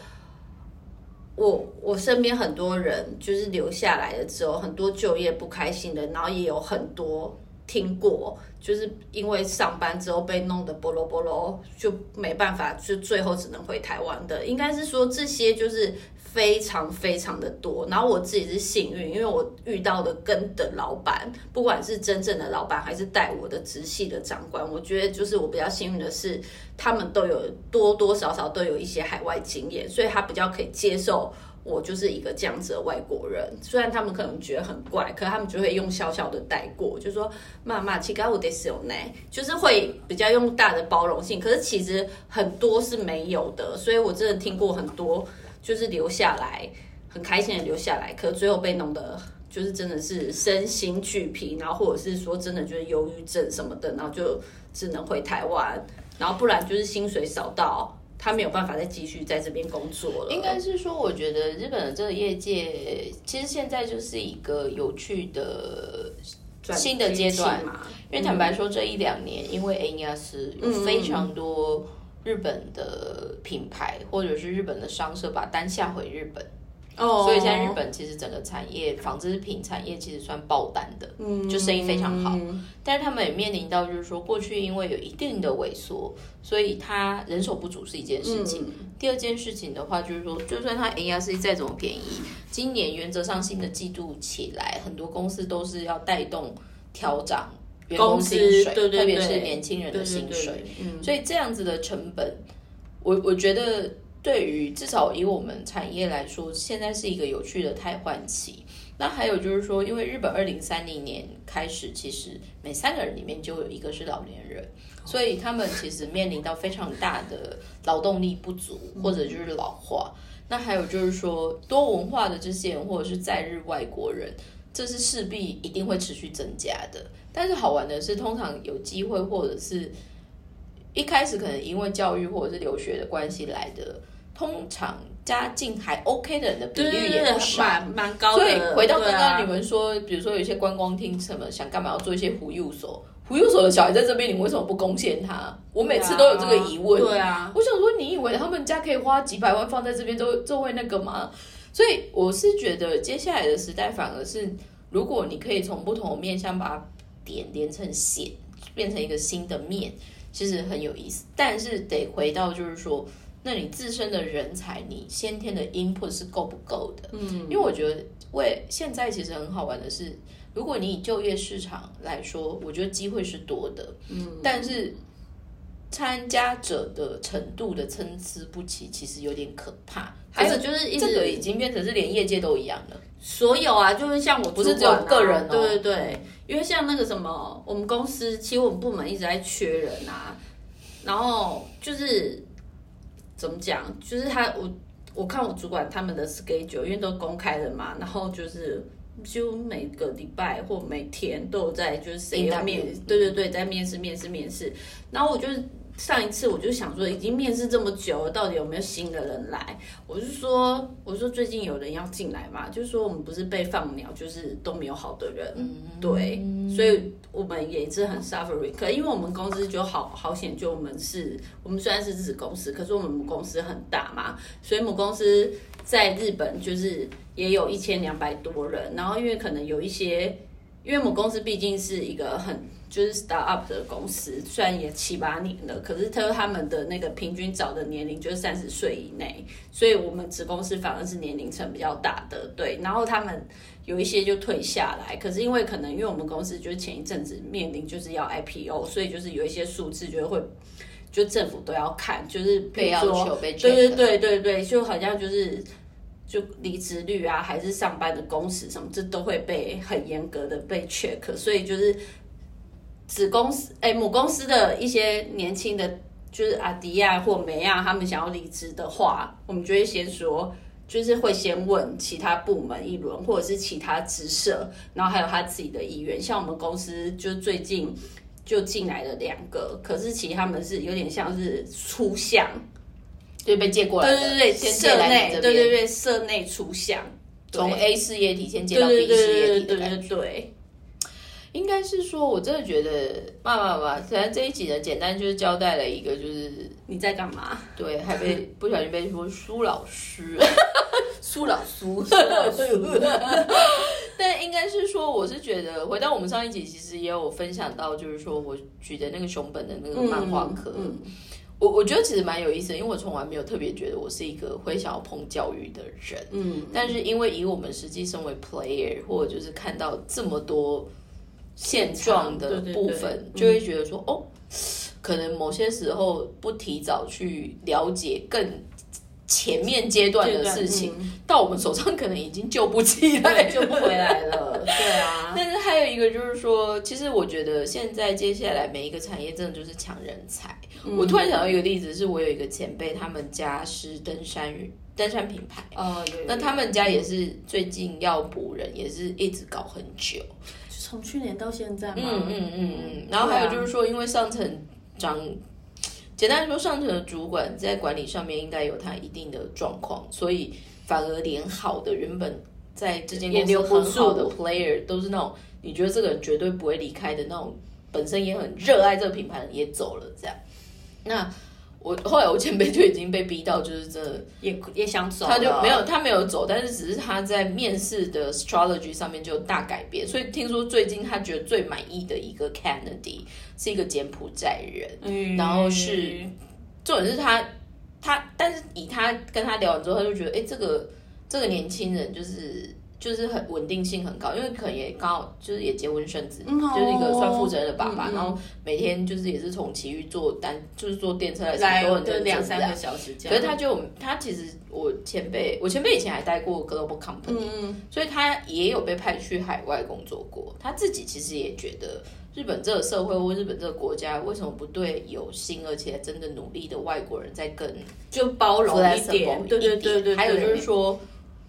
我我身边很多人就是留下来了之后，很多就业不开心的，然后也有很多。听过，就是因为上班之后被弄得波罗波罗，就没办法，就最后只能回台湾的。应该是说这些就是非常非常的多。然后我自己是幸运，因为我遇到的跟的老板，不管是真正的老板还是带我的直系的长官，我觉得就是我比较幸运的是，他们都有多多少少都有一些海外经验，所以他比较可以接受。我就是一个这样子的外国人，虽然他们可能觉得很怪，可他们就会用小小的带过，就说妈妈，其实我得是有呢，就是会比较用大的包容性。可是其实很多是没有的，所以我真的听过很多，就是留下来很开心的留下来，可最后被弄得就是真的是身心俱疲，然后或者是说真的就是忧郁症什么的，然后就只能回台湾，然后不然就是薪水少到。他没有办法再继续在这边工作了。应该是说，我觉得日本的这个业界，其实现在就是一个有趣的新的阶段嘛。因为坦白说，这一两年，因为 A 亚斯有非常多日本的品牌或者是日本的商社把单下回日本。哦，所以现在日本其实整个产业纺织品产业其实算爆单的，嗯，就生意非常好。但是他们也面临到就是说，过去因为有一定的萎缩，所以他人手不足是一件事情。第二件事情的话，就是说，就算它 A R C 再怎么便宜，今年原则上新的季度起来，很多公司都是要带动调涨员工薪水，特别是年轻人的薪水。嗯所以这样子的成本，我我觉得。对于至少以我们产业来说，现在是一个有趣的汰换期。那还有就是说，因为日本二零三零年开始，其实每三个人里面就有一个是老年人，所以他们其实面临到非常大的劳动力不足，或者就是老化。那还有就是说，多文化的这些人，或者是在日外国人，这是势必一定会持续增加的。但是好玩的是，通常有机会或者是一开始可能因为教育或者是留学的关系来的。通常家境还 OK 的人的比率也不少，蛮高的。所以回到刚刚你们说，比如说有一些观光厅什么想干嘛要做一些福幼所，福幼所的小孩在这边，你为什么不贡献他？我每次都有这个疑问。对啊，我想说，你以为他们家可以花几百万放在这边，就就会那个吗？所以我是觉得接下来的时代反而是，如果你可以从不同的面向把它点连成线，变成一个新的面，其实很有意思。但是得回到就是说。那你自身的人才，你先天的 input 是够不够的？嗯，因为我觉得为现在其实很好玩的是，如果你以就业市场来说，我觉得机会是多的，嗯，但是参加者的程度的参差不齐，其实有点可怕。还有就是这个已经变成是连业界都一样了，所有啊，就是像我不是只有个人，对对对，因为像那个什么，我们公司其实我们部门一直在缺人啊，然后就是。怎么讲？就是他，我我看我主管他们的 schedule，因为都公开了嘛，然后就是就每个礼拜或每天都有在就是谁要面，对对对，在面试面试面试，然后我就。上一次我就想说，已经面试这么久了，到底有没有新的人来？我就说，我说最近有人要进来嘛，就是说我们不是被放鸟，就是都没有好的人，对，所以我们也是很 suffering。可因为我们公司就好好险，就我们是，我们虽然是子公司，可是我们母公司很大嘛，所以母公司在日本就是也有一千两百多人，然后因为可能有一些。因为我们公司毕竟是一个很就是 start up 的公司，虽然也七八年了，可是他他们的那个平均找的年龄就是三十岁以内，所以我们子公司反而是年龄层比较大的，对。然后他们有一些就退下来，可是因为可能因为我们公司就是前一阵子面临就是要 IPO，所以就是有一些数字就会。就政府都要看，就是被要求被对对对对对，就好像就是就离职率啊，还是上班的工时什么，这都会被很严格的被 check。所以就是子公司哎母公司的一些年轻的，就是阿迪亚或梅亚，他们想要离职的话，我们就会先说，就是会先问其他部门一轮，或者是其他职社，然后还有他自己的意愿。像我们公司就最近。就进来了两个，可是其实他们是有点像是出向，就被借过来的。对对对，社内，对对对，社内出向，从 A 事业体先借到 B 事业体的感觉。对，应该是说，我真的觉得，妈妈妈，反正这一集呢，简单就是交代了一个，就是你在干嘛？对，还被 [laughs] 不小心被说苏老师。[laughs] [laughs] 苏老苏，但应该是说，我是觉得回到我们上一集，其实也有分享到，就是说我举的那个熊本的那个漫画课，我我觉得其实蛮有意思的，因为我从来没有特别觉得我是一个会想要碰教育的人，嗯，但是因为以我们实际身为 player，或者就是看到这么多现状的部分，就会觉得说，哦，可能某些时候不提早去了解更。前面阶段的事情到我们手上可能已经救不起来，救不回来了。[laughs] 对啊，但是还有一个就是说，其实我觉得现在接下来每一个产业真的就是抢人才。我突然想到一个例子，是我有一个前辈，他们家是登山登山品牌，哦，那他们家也是最近要补人，也是一直搞很久，从去年到现在嘛。嗯嗯嗯嗯。然后还有就是说，因为上层长。简单说，上层的主管在管理上面应该有他一定的状况，所以反而连好的原本在这间公司很好的 player 都是那种你觉得这个人绝对不会离开的那种，本身也很热爱这个品牌的也走了，这样，那。我后来我前辈就已经被逼到，就是真的也也想走，他就没有他没有走，但是只是他在面试的 astrology 上面就大改变，所以听说最近他觉得最满意的一个 candidate 是一个柬埔寨人，然后是重点是他他，但是以他跟他聊完之后，他就觉得哎，这个这个年轻人就是。就是很稳定性很高，因为可能也刚好就是也结婚生子，就是一个算负责任的爸爸，然后每天就是也是从奇遇坐单，就是坐电车来，都很两三个小时这样。可是他就他其实我前辈，我前辈以前还待过 global company，所以他也有被派去海外工作过。他自己其实也觉得日本这个社会或日本这个国家为什么不对有心而且真的努力的外国人在更就包容一点？对对对对，还有就是说。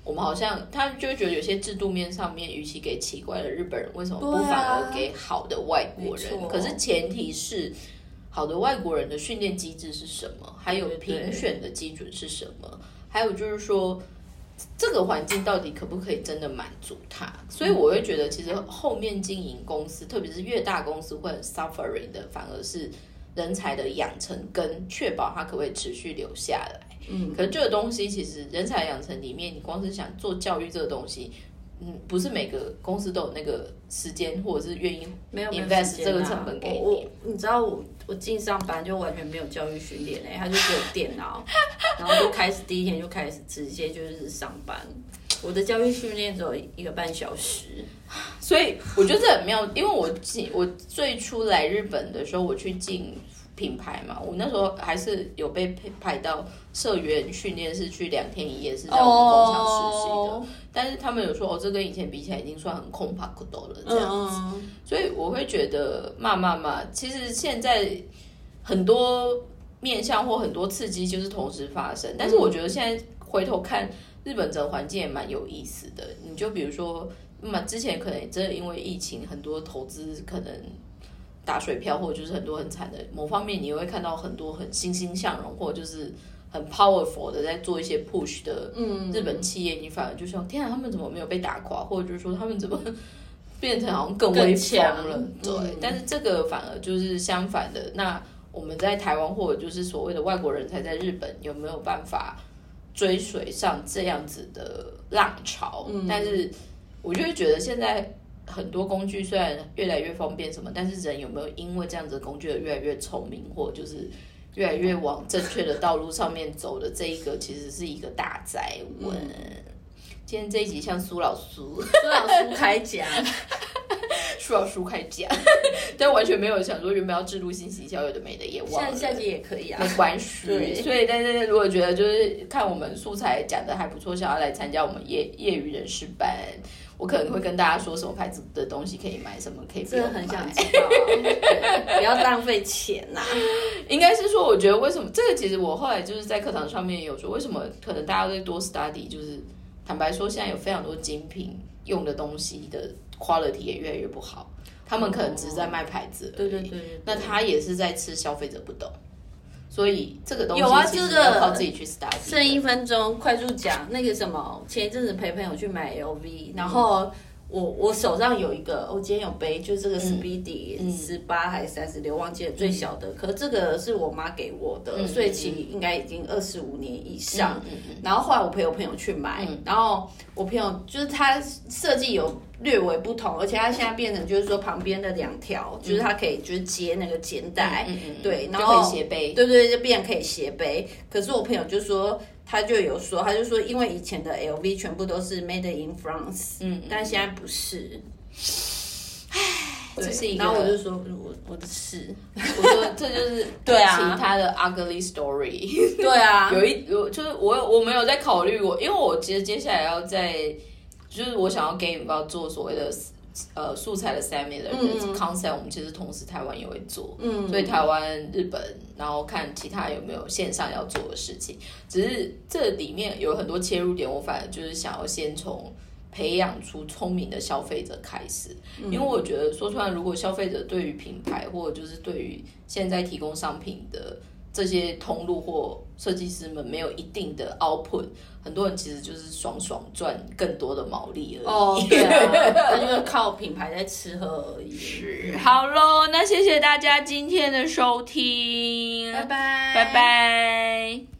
我们好像，他就会觉得有些制度面上面，与其给奇怪的日本人，为什么不反而给好的外国人？可是前提是，好的外国人的训练机制是什么？还有评选的基准是什么？还有就是说，这个环境到底可不可以真的满足他？所以我会觉得，其实后面经营公司，特别是越大公司会很 suffering 的，反而是人才的养成跟确保他可不可以持续留下来。嗯，可是这个东西其实人才养成里面，你光是想做教育这个东西，嗯，不是每个公司都有那个时间或者是愿意没有 invest 这个成本给你。你知道我我进上班就完全没有教育训练嘞，他就只有电脑，然后就开始第一天就开始直接就是上班。我的教育训练只有一个半小时，所以我觉得这很妙，因为我进我最初来日本的时候，我去进。品牌嘛，我那时候还是有被派派到社员训练室去两天一夜，是在我们工厂实习的。但是他们有说，哦，这跟以前比起来已经算很空帕可多了这样子。所以我会觉得，嘛嘛嘛，其实现在很多面向或很多刺激就是同时发生。但是我觉得现在回头看日本整个环境也蛮有意思的。你就比如说，嘛之前可能真的因为疫情，很多投资可能。打水漂，或者就是很多很惨的某方面，你会看到很多很欣欣向荣，或者就是很 powerful 的在做一些 push 的日本企业，你反而就想天啊，他们怎么没有被打垮，或者就是说他们怎么 [laughs] 变成好像更威风了？对，但是这个反而就是相反的。那我们在台湾或者就是所谓的外国人才在日本有没有办法追随上这样子的浪潮？嗯但是我就会觉得现在。很多工具虽然越来越方便什么，但是人有没有因为这样子的工具而越来越聪明，或就是越来越往正确的道路上面走的这一个，其实是一个大灾问。今天这一集像苏老苏，苏老苏开讲，[laughs] 苏老苏开讲，[laughs] 但完全没有想说原本要制度性行销，有的没的也忘了。下下集也可以啊，没关系。所以，但是如果觉得就是看我们素材讲的还不错，想要来参加我们业业余人士班，我可能会跟大家说什么牌子的东西可以买，什么可以不真的。很想知道，[laughs] 不要浪费钱呐、应该是说，我觉得为什么这个其实我后来就是在课堂上面也有说，为什么可能大家会多 study，就是坦白说，现在有非常多精品用的东西的 quality 也越来越不好，他们可能只是在卖牌子对对对那他也是在吃消费者不懂，所以这个东西有啊这个要靠自己去 study。剩一分钟，快速讲。那个什么，前一阵子陪朋友去买 LV，然后我我手上有一个，我今天有背，就这个 Speedy 十八还是三十六，忘记了最小的，可是这个是我妈给我的，所以其实应该已经二十五年以上。然后后来我陪我朋友去买，然后我朋友就是他设计有略微不同，而且它现在变成就是说旁边的两条，就是它可以就是接那个肩带，对，然就后可以斜背。对对，就变成可以斜背。可是我朋友就说，他就有说，他就说，因为以前的 LV 全部都是 made in France，嗯，但现在不是。这是一个然后我就说，我我的是，我说这就是 [laughs] 对啊其他的 ugly story。对啊，[laughs] 有一有就是我有我没有在考虑我，因为我其实接下来要在，就是我想要给你们做所谓的呃素材的 seminar 的 concept，我们其实同时台湾也会做，嗯，所以台湾、日本，然后看其他有没有线上要做的事情。只是这里面有很多切入点，我反而就是想要先从。培养出聪明的消费者开始，因为我觉得说出来，如果消费者对于品牌或者就是对于现在提供商品的这些通路或设计师们没有一定的 output，很多人其实就是爽爽赚更多的毛利而已。哦，[laughs] 对啊，他就是靠品牌在吃喝而已。是，好喽，那谢谢大家今天的收听，拜拜，拜拜。